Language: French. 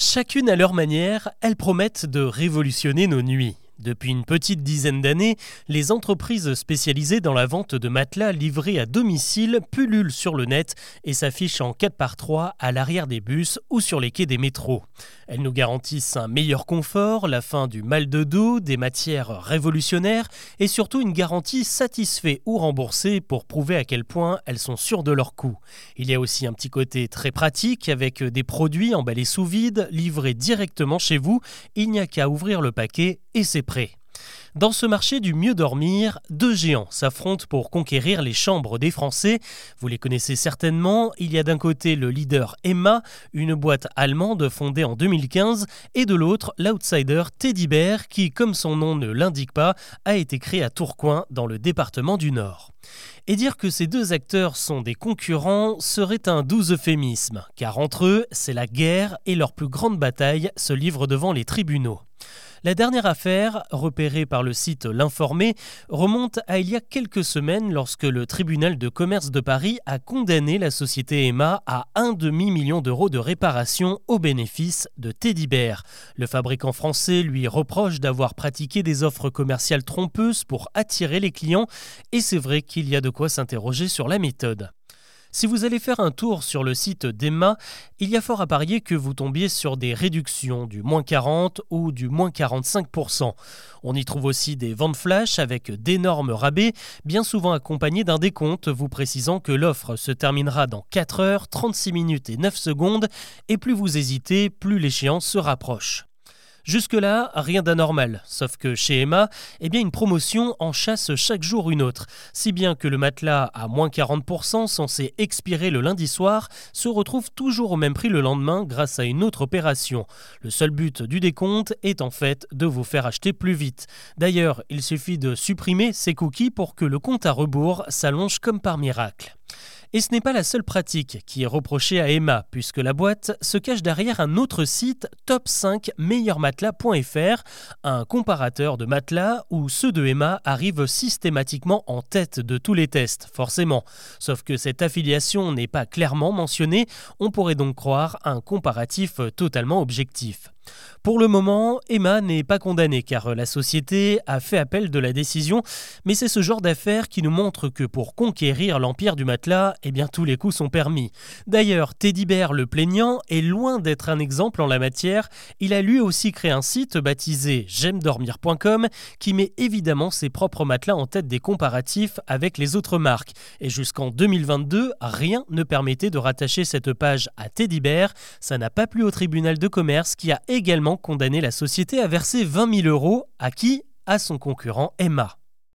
Chacune à leur manière, elles promettent de révolutionner nos nuits. Depuis une petite dizaine d'années, les entreprises spécialisées dans la vente de matelas livrés à domicile pullulent sur le net et s'affichent en 4 par 3 à l'arrière des bus ou sur les quais des métros. Elles nous garantissent un meilleur confort, la fin du mal de dos, des matières révolutionnaires et surtout une garantie satisfait ou remboursée pour prouver à quel point elles sont sûres de leur coût. Il y a aussi un petit côté très pratique avec des produits emballés sous vide, livrés directement chez vous. Il n'y a qu'à ouvrir le paquet et c'est Dans ce marché du mieux dormir, deux géants s'affrontent pour conquérir les chambres des Français. Vous les connaissez certainement. Il y a d'un côté le leader Emma, une boîte allemande fondée en 2015, et de l'autre l'outsider Teddy Bear, qui, comme son nom ne l'indique pas, a été créé à Tourcoing, dans le département du Nord. Et dire que ces deux acteurs sont des concurrents serait un doux euphémisme, car entre eux, c'est la guerre et leur plus grande bataille se livre devant les tribunaux. La dernière affaire, repérée par le site L'Informé, remonte à il y a quelques semaines lorsque le tribunal de commerce de Paris a condamné la société Emma à un demi-million d'euros de réparation au bénéfice de Teddy Bear. Le fabricant français lui reproche d'avoir pratiqué des offres commerciales trompeuses pour attirer les clients et c'est vrai qu'il y a de quoi s'interroger sur la méthode. Si vous allez faire un tour sur le site d'Emma, il y a fort à parier que vous tombiez sur des réductions du moins 40 ou du moins 45%. On y trouve aussi des ventes flash avec d'énormes rabais, bien souvent accompagnés d'un décompte vous précisant que l'offre se terminera dans 4 heures, 36 minutes et 9 secondes, et plus vous hésitez, plus l'échéance se rapproche. Jusque-là, rien d'anormal, sauf que chez Emma, eh bien une promotion en chasse chaque jour une autre, si bien que le matelas à moins 40% censé expirer le lundi soir se retrouve toujours au même prix le lendemain grâce à une autre opération. Le seul but du décompte est en fait de vous faire acheter plus vite. D'ailleurs, il suffit de supprimer ces cookies pour que le compte à rebours s'allonge comme par miracle. Et ce n'est pas la seule pratique qui est reprochée à Emma, puisque la boîte se cache derrière un autre site, top5meilleurmatelas.fr, un comparateur de matelas où ceux de Emma arrivent systématiquement en tête de tous les tests, forcément. Sauf que cette affiliation n'est pas clairement mentionnée, on pourrait donc croire un comparatif totalement objectif. Pour le moment, Emma n'est pas condamnée car la société a fait appel de la décision, mais c'est ce genre d'affaire qui nous montre que pour conquérir l'empire du matelas, eh bien tous les coups sont permis. D'ailleurs, Teddy Bear le plaignant est loin d'être un exemple en la matière, il a lui aussi créé un site baptisé j'aime-dormir.com qui met évidemment ses propres matelas en tête des comparatifs avec les autres marques. Et jusqu'en 2022, rien ne permettait de rattacher cette page à Teddy Bear, ça n'a pas plu au tribunal de commerce qui a également condamné la société à verser 20 000 euros à qui? À son concurrent Emma.